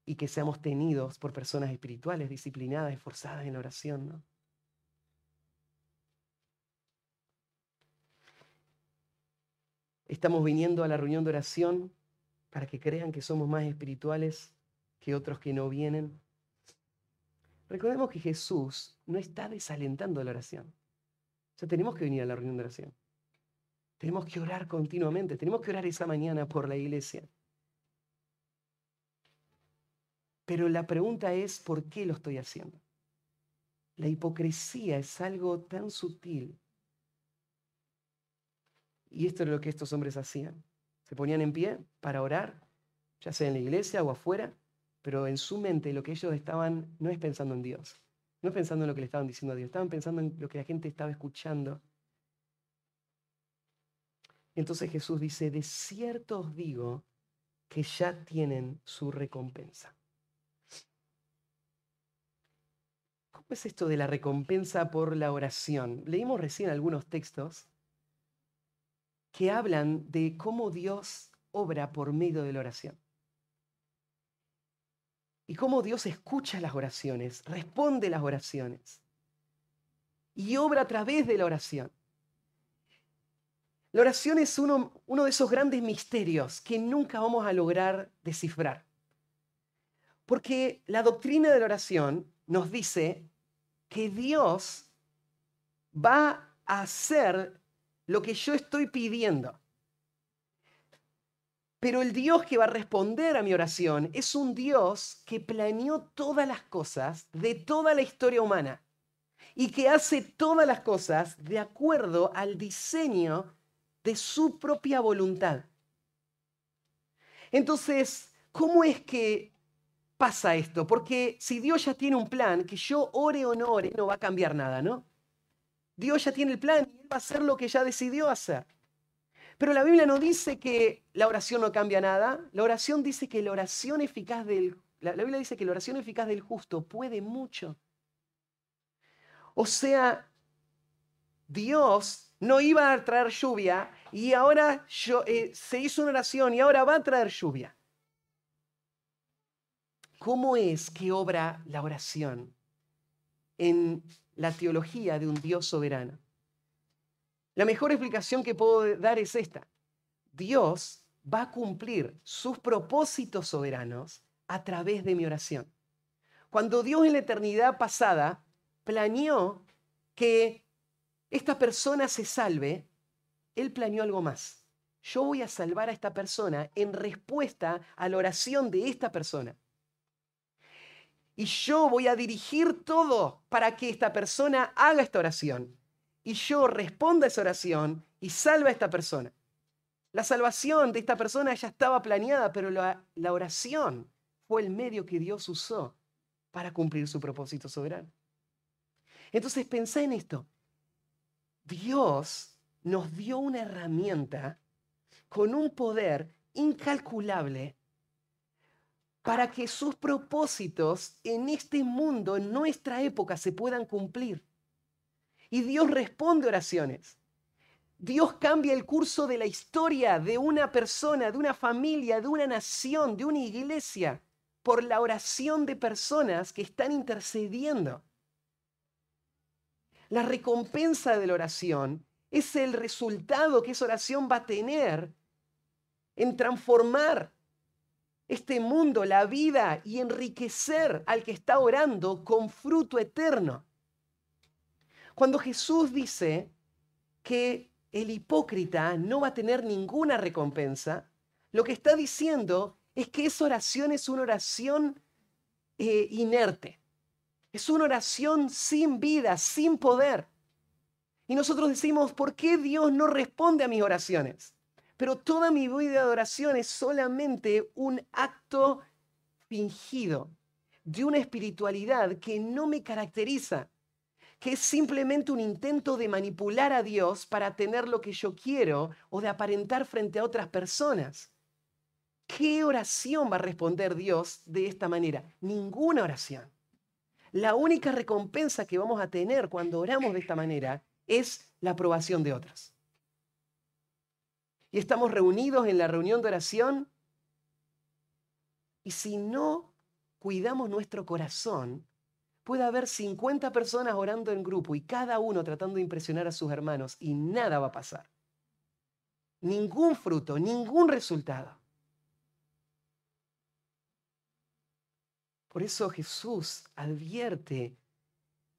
Y que seamos tenidos por personas espirituales, disciplinadas, esforzadas en la oración. ¿no? Estamos viniendo a la reunión de oración para que crean que somos más espirituales que otros que no vienen Recordemos que Jesús no está desalentando la oración. O sea, tenemos que venir a la reunión de oración. Tenemos que orar continuamente. Tenemos que orar esa mañana por la iglesia. Pero la pregunta es, ¿por qué lo estoy haciendo? La hipocresía es algo tan sutil. Y esto es lo que estos hombres hacían. Se ponían en pie para orar, ya sea en la iglesia o afuera, pero en su mente lo que ellos estaban no es pensando en Dios, no es pensando en lo que le estaban diciendo a Dios, estaban pensando en lo que la gente estaba escuchando. Entonces Jesús dice, de cierto os digo que ya tienen su recompensa. ¿Cómo es esto de la recompensa por la oración? Leímos recién algunos textos que hablan de cómo Dios obra por medio de la oración y cómo Dios escucha las oraciones, responde las oraciones y obra a través de la oración. La oración es uno, de esos grandes misterios que nunca vamos a lograr descifrar. Porque la doctrina de la oración nos dice que Dios va a hacer lo que yo estoy pidiendo. Pero el Dios que va a responder a mi oración es un Dios que planeó todas las cosas de toda la historia humana y que hace todas las cosas de acuerdo al diseño de su propia voluntad. Entonces, ¿cómo es que pasa esto? Porque si Dios ya tiene un plan, que yo ore o no ore, no va a cambiar nada, ¿no? Dios ya tiene el plan y Él va a hacer lo que ya decidió hacer. Pero la Biblia no dice que la oración no cambia nada. La oración dice que la oración eficaz la, Biblia dice que la oración eficaz del justo puede mucho. O sea, Dios no iba a traer lluvia y ahora eh, se hizo una oración y ahora va a traer lluvia. ¿Cómo es que obra la oración en la teología de un Dios soberano? La mejor explicación que puedo dar es esta. Dios va a cumplir sus propósitos soberanos a través de mi oración. Cuando Dios en la eternidad pasada planeó que esta persona se salve, Él planeó algo más. Yo voy a salvar a esta persona en respuesta a la oración de esta persona. Y yo voy a dirigir todo para que esta persona haga esta oración y yo responda a esa oración y salve a esta persona. La salvación de esta persona ya estaba planeada, pero la, oración fue el medio que Dios usó para cumplir su propósito soberano. Entonces pensé en esto. Dios nos dio una herramienta con un poder incalculable para que sus propósitos en este mundo, en nuestra época, se puedan cumplir. Y Dios responde oraciones. Dios cambia el curso de la historia de una persona, de una familia, de una nación, de una iglesia, por la oración de personas que están intercediendo. La recompensa de la oración es el resultado que esa oración va a tener en transformar este mundo, la vida y enriquecer al que está orando con fruto eterno. Cuando Jesús dice que el hipócrita no va a tener ninguna recompensa, lo que está diciendo es que esa oración es una oración eh, inerte. Es una oración sin vida, sin poder. Y nosotros decimos, ¿por qué Dios no responde a mis oraciones? Pero toda mi vida de oración es solamente un acto fingido de una espiritualidad que no me caracteriza, que es simplemente un intento de manipular a Dios para tener lo que yo quiero o de aparentar frente a otras personas. ¿Qué oración va a responder Dios de esta manera? Ninguna oración. La única recompensa que vamos a tener cuando oramos de esta manera es la aprobación de otros y estamos reunidos en la reunión de oración. Y si no cuidamos nuestro corazón, puede haber 50 personas orando en grupo y cada uno tratando de impresionar a sus hermanos y nada va a pasar. Ningún fruto, ningún resultado. Por eso Jesús advierte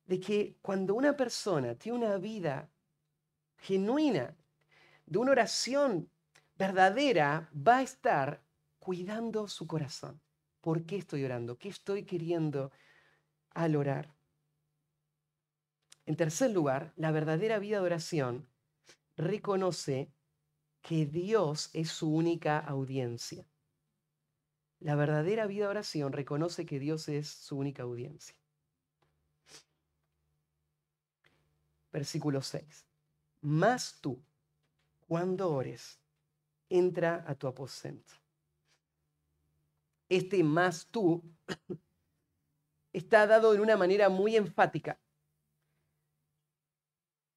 de que cuando una persona tiene una vida genuina de una oración verdadera va a estar cuidando su corazón. ¿Por qué estoy orando? ¿Qué estoy queriendo al orar? En tercer lugar, la verdadera vida de oración reconoce que Dios es su única audiencia. La verdadera vida de oración reconoce que Dios es su única audiencia. Versículo 6. Más tú, cuando ores, entra a tu aposento. Este más tú está dado de una manera muy enfática,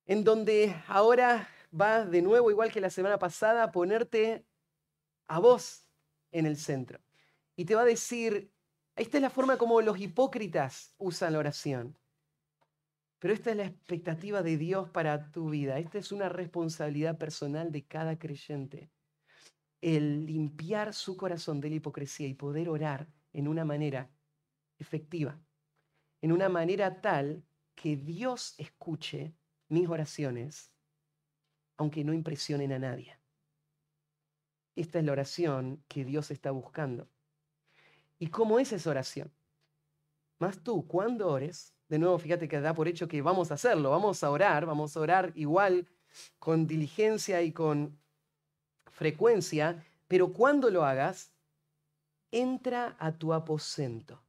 en donde ahora va de nuevo, igual que la semana pasada, a ponerte a vos en el centro. Y te va a decir, esta es la forma como los hipócritas usan la oración. Pero esta es la expectativa de Dios para tu vida. Esta es una responsabilidad personal de cada creyente. El limpiar su corazón de la hipocresía y poder orar en una manera efectiva, en una manera tal que Dios escuche mis oraciones, aunque no impresionen a nadie. Esta es la oración que Dios está buscando. ¿Y cómo es esa oración? Más tú, cuando ores, de nuevo, fíjate que da por hecho que vamos a hacerlo, vamos a orar, vamos a orar igual con diligencia y con frecuencia, pero cuando lo hagas, entra a tu aposento.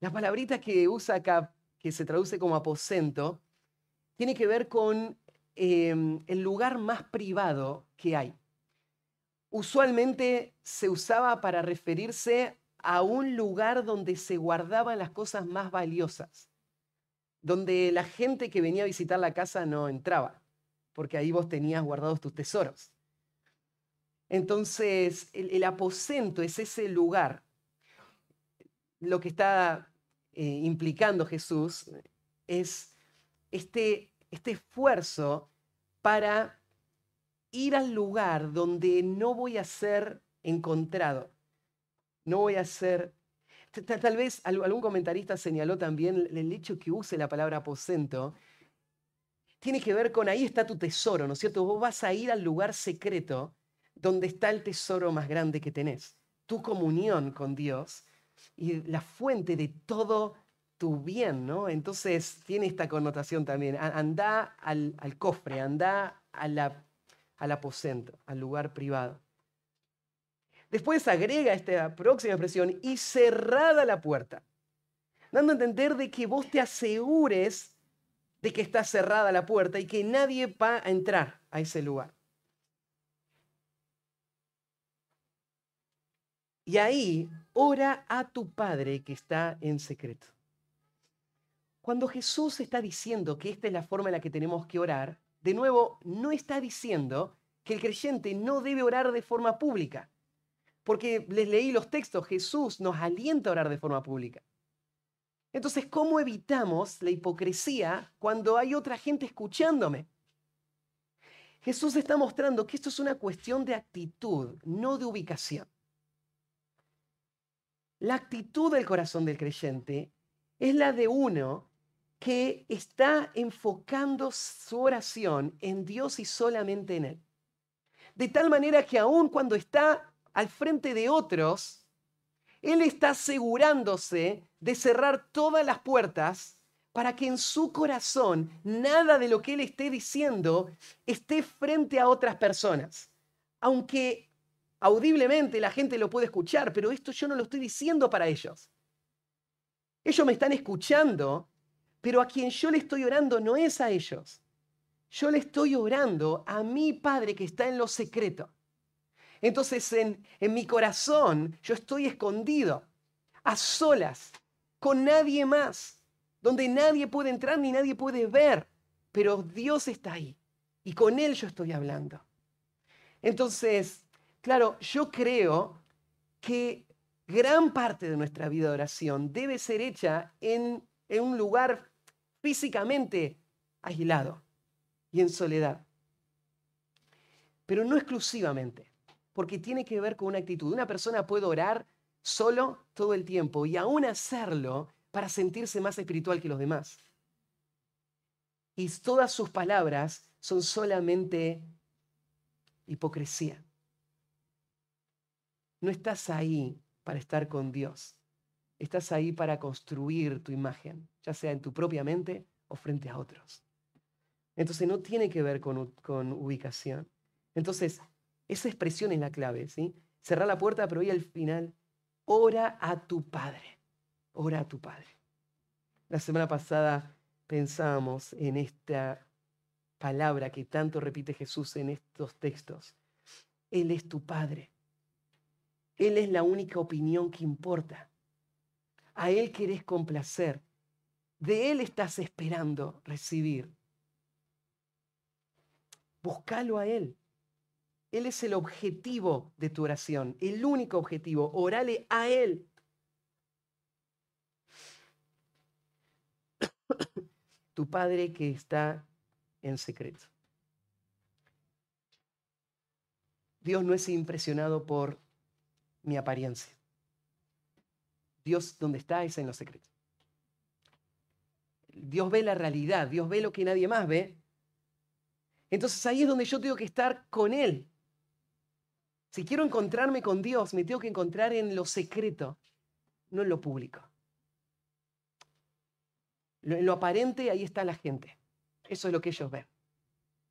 La palabrita que usa acá, que se traduce como aposento, tiene que ver con em, el lugar más privado que hay. Usualmente se usaba para referirse a un lugar donde se guardaban las cosas más valiosas, donde la gente que venía a visitar la casa no entraba, porque ahí vos tenías guardados tus tesoros. Entonces, el, aposento es ese lugar. Lo que está eh, implicando Jesús es este, este esfuerzo para ir al lugar donde no voy a ser encontrado, no voy a ser... Tal vez algún comentarista señaló también el hecho que use la palabra aposento. Tiene que ver con ahí está tu tesoro, ¿no es cierto? Vos vas a ir al lugar secreto donde está el tesoro más grande que tenés, tu comunión con Dios y la fuente de todo tu bien, ¿no? Entonces tiene esta connotación también. Anda al, cofre, anda al aposento, al lugar privado. Después agrega esta próxima expresión y cerrada la puerta, dando a entender de que vos te asegures de que está cerrada la puerta y que nadie va a entrar a ese lugar. Y ahí ora a tu Padre que está en secreto. Cuando Jesús está diciendo que esta es la forma en la que tenemos que orar, de nuevo, no está diciendo que el creyente no debe orar de forma pública. Porque les leí los textos, Jesús nos alienta a orar de forma pública. Entonces, ¿cómo evitamos la hipocresía cuando hay otra gente escuchándome? Jesús está mostrando que esto es una cuestión de actitud, no de ubicación. La actitud del corazón del creyente es la de uno que está enfocando su oración en Dios y solamente en Él. De tal manera que aun cuando está al frente de otros, Él está asegurándose de cerrar todas las puertas para que en su corazón nada de lo que Él esté diciendo esté frente a otras personas. Aunque audiblemente la gente lo puede escuchar, pero esto yo no lo estoy diciendo para ellos. Ellos me están escuchando pero a quien yo le estoy orando no es a ellos. Yo le estoy orando a mi Padre que está en lo secreto. Entonces en, en mi corazón yo estoy escondido, a solas, con nadie más, donde nadie puede entrar ni nadie puede ver, pero Dios está ahí y con Él yo estoy hablando. Entonces, claro, yo creo que gran parte de nuestra vida de oración debe ser hecha en, en un lugar físicamente aislado y en soledad. Pero no exclusivamente, porque tiene que ver con una actitud. Una persona puede orar solo todo el tiempo y aún hacerlo para sentirse más espiritual que los demás. Y todas sus palabras son solamente hipocresía. No estás ahí para estar con Dios. Estás ahí para construir tu imagen, ya sea en tu propia mente o frente a otros. Entonces no tiene que ver con, con ubicación. Entonces, esa expresión es la clave, ¿sí? Cerrar la puerta, pero hoy al final, ora a tu Padre. Ora a tu Padre. La semana pasada pensábamos en esta palabra que tanto repite Jesús en estos textos. Él es tu Padre. Él es la única opinión que importa. A Él querés complacer. De Él estás esperando recibir. Búscalo a Él. Él es el objetivo de tu oración, el único objetivo. Orale a Él. tu Padre que está en secreto. Dios no es impresionado por mi apariencia. Dios donde está es en lo secreto. Dios ve la realidad, Dios ve lo que nadie más ve. Entonces ahí es donde yo tengo que estar con Él. Si quiero encontrarme con Dios, me tengo que encontrar en lo secreto, no en lo público. En lo aparente, ahí está la gente. Eso es lo que ellos ven.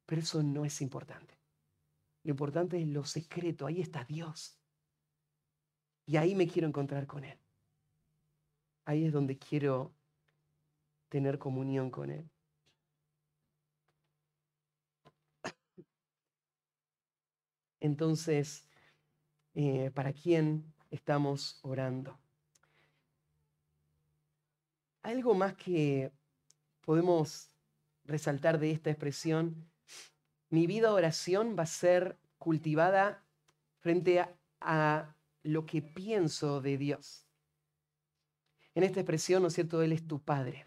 Pero eso no es importante. Lo importante es lo secreto, ahí está Dios. Y ahí me quiero encontrar con Él ahí es donde quiero tener comunión con Él. Entonces, eh, ¿para quién estamos orando? Algo más que podemos resaltar de esta expresión, mi vida oración va a ser cultivada frente a lo que pienso de Dios. En esta expresión, ¿no es cierto? Él es tu Padre.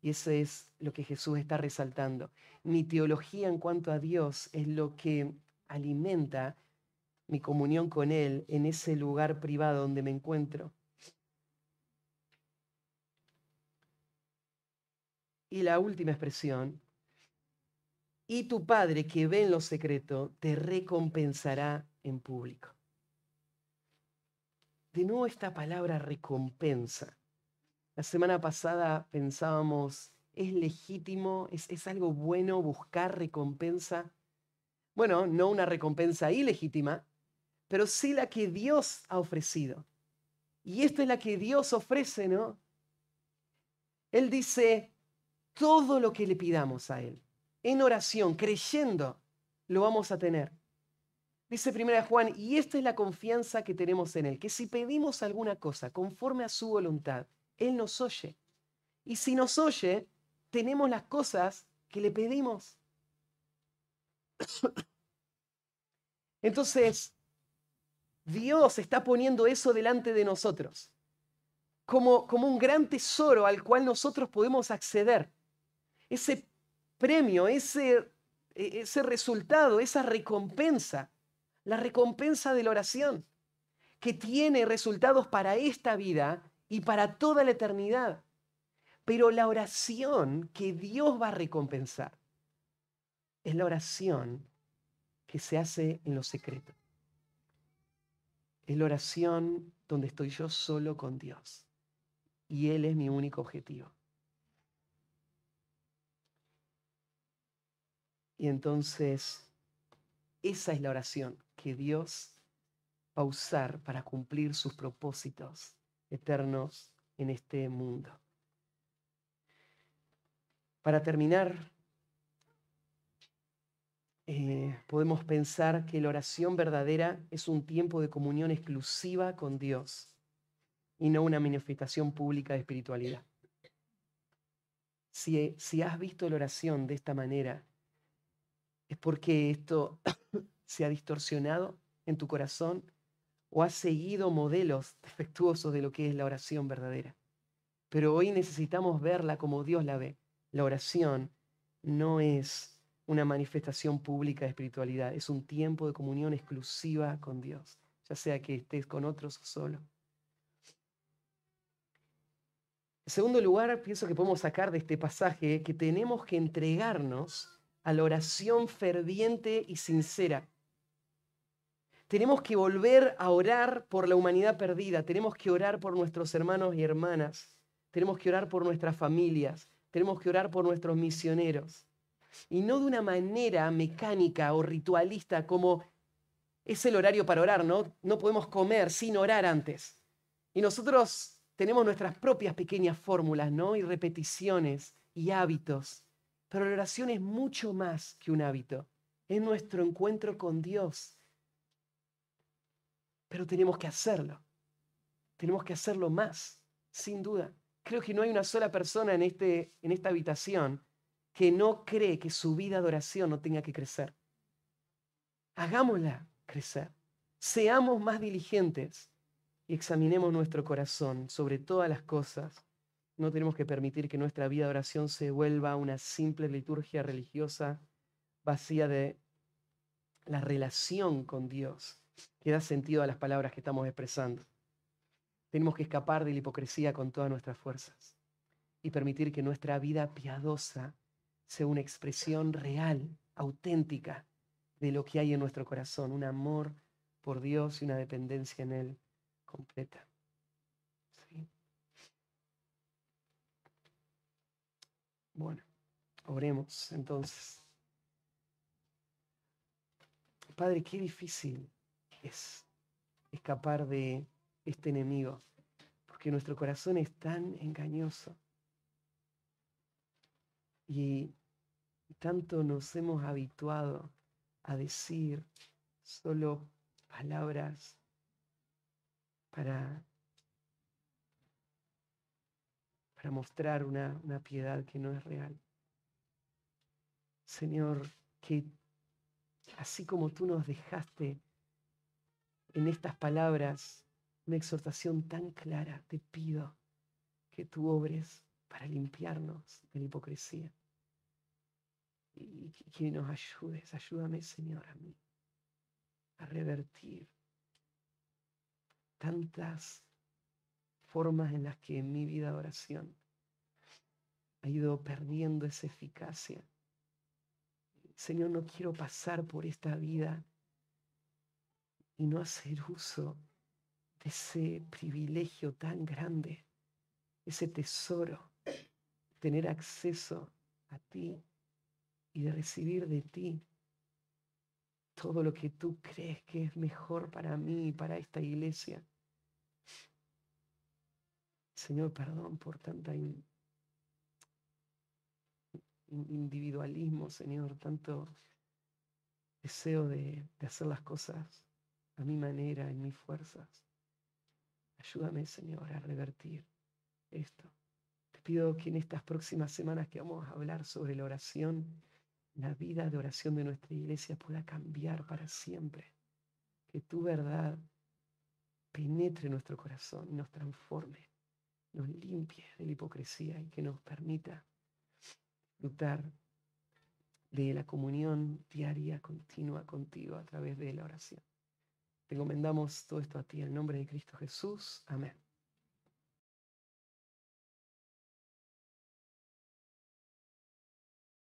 Y eso es lo que Jesús está resaltando. Mi teología en cuanto a Dios es lo que alimenta mi comunión con Él en ese lugar privado donde me encuentro. Y la última expresión, y tu Padre que ve en lo secreto te recompensará en público. De nuevo esta palabra recompensa. La semana pasada pensábamos, ¿es legítimo, es, es algo bueno buscar recompensa? Bueno, no una recompensa ilegítima, pero sí la que Dios ha ofrecido. Y esta es la que Dios ofrece, ¿no? Él dice, todo lo que le pidamos a Él, en oración, creyendo, lo vamos a tener. Dice primera Juan, y esta es la confianza que tenemos en Él, que si pedimos alguna cosa conforme a su voluntad, Él nos oye. Y si nos oye, tenemos las cosas que le pedimos. Entonces, Dios está poniendo eso delante de nosotros, como, como un gran tesoro al cual nosotros podemos acceder. Ese premio, ese, e, ese resultado, esa recompensa, la recompensa de la oración, que tiene resultados para esta vida y para toda la eternidad. Pero la oración que Dios va a recompensar es la oración que se hace en lo secreto. Es la oración donde estoy yo solo con Dios. Y Él es mi único objetivo. Y entonces, esa es la oración que Dios va a usar para cumplir sus propósitos eternos en este mundo. Para terminar, eh, podemos pensar que la oración verdadera es un tiempo de comunión exclusiva con Dios y no una manifestación pública de espiritualidad. Si, si has visto la oración de esta manera, es porque esto se ha distorsionado en tu corazón o has seguido modelos defectuosos de lo que es la oración verdadera. Pero hoy necesitamos verla como Dios la ve. La oración no es una manifestación pública de espiritualidad, es un tiempo de comunión exclusiva con Dios, ya sea que estés con otros o solo. En segundo lugar, pienso que podemos sacar de este pasaje que tenemos que entregarnos a la oración ferviente y sincera. Tenemos que volver a orar por la humanidad perdida, tenemos que orar por nuestros hermanos y hermanas, tenemos que orar por nuestras familias, tenemos que orar por nuestros misioneros y no de una manera mecánica o ritualista como es el horario para orar, ¿no? No podemos comer sin orar antes. Y nosotros tenemos nuestras propias pequeñas fórmulas, ¿no? Y repeticiones y hábitos. Pero la oración es mucho más que un hábito. Es nuestro encuentro con Dios. Pero tenemos que hacerlo. Tenemos que hacerlo más, sin duda. Creo que no hay una sola persona en, este, en esta habitación que no cree que su vida de oración no tenga que crecer. Hagámosla crecer. Seamos más diligentes y examinemos nuestro corazón sobre todas las cosas. No tenemos que permitir que nuestra vida de oración se vuelva una simple liturgia religiosa vacía de la relación con Dios que da sentido a las palabras que estamos expresando. Tenemos que escapar de la hipocresía con todas nuestras fuerzas y permitir que nuestra vida piadosa sea una expresión real, auténtica de lo que hay en nuestro corazón, un amor por Dios y una dependencia en Él completa. Bueno, oremos entonces. Padre, qué difícil es escapar de este enemigo, porque nuestro corazón es tan engañoso. Y tanto nos hemos habituado a decir solo palabras para, para mostrar una, una piedad que no es real. Señor, que así como tú nos dejaste en estas palabras una exhortación tan clara, te pido que tú obres para limpiarnos de la hipocresía y que nos ayudes. Ayúdame, Señor, a mí a revertir tantas formas en las que mi vida de oración ha ido perdiendo esa eficacia. Señor, no quiero pasar por esta vida y no hacer uso de ese privilegio tan grande, ese tesoro, tener acceso a ti y de recibir de ti todo lo que tú crees que es mejor para mí y para esta iglesia. Señor, perdón por tanta individualismo, Señor, tanto deseo de, de hacer las cosas a mi manera, en mis fuerzas. Ayúdame, Señor, a revertir esto. Te pido que en estas próximas semanas que vamos a hablar sobre la oración, la vida de oración de nuestra iglesia pueda cambiar para siempre. Que tu verdad penetre nuestro corazón, nos transforme, nos limpie de la hipocresía y que nos permita disfrutar de la comunión diaria, continua contigo a través de la oración. Te encomendamos todo esto a ti en nombre de Cristo Jesús. Amén.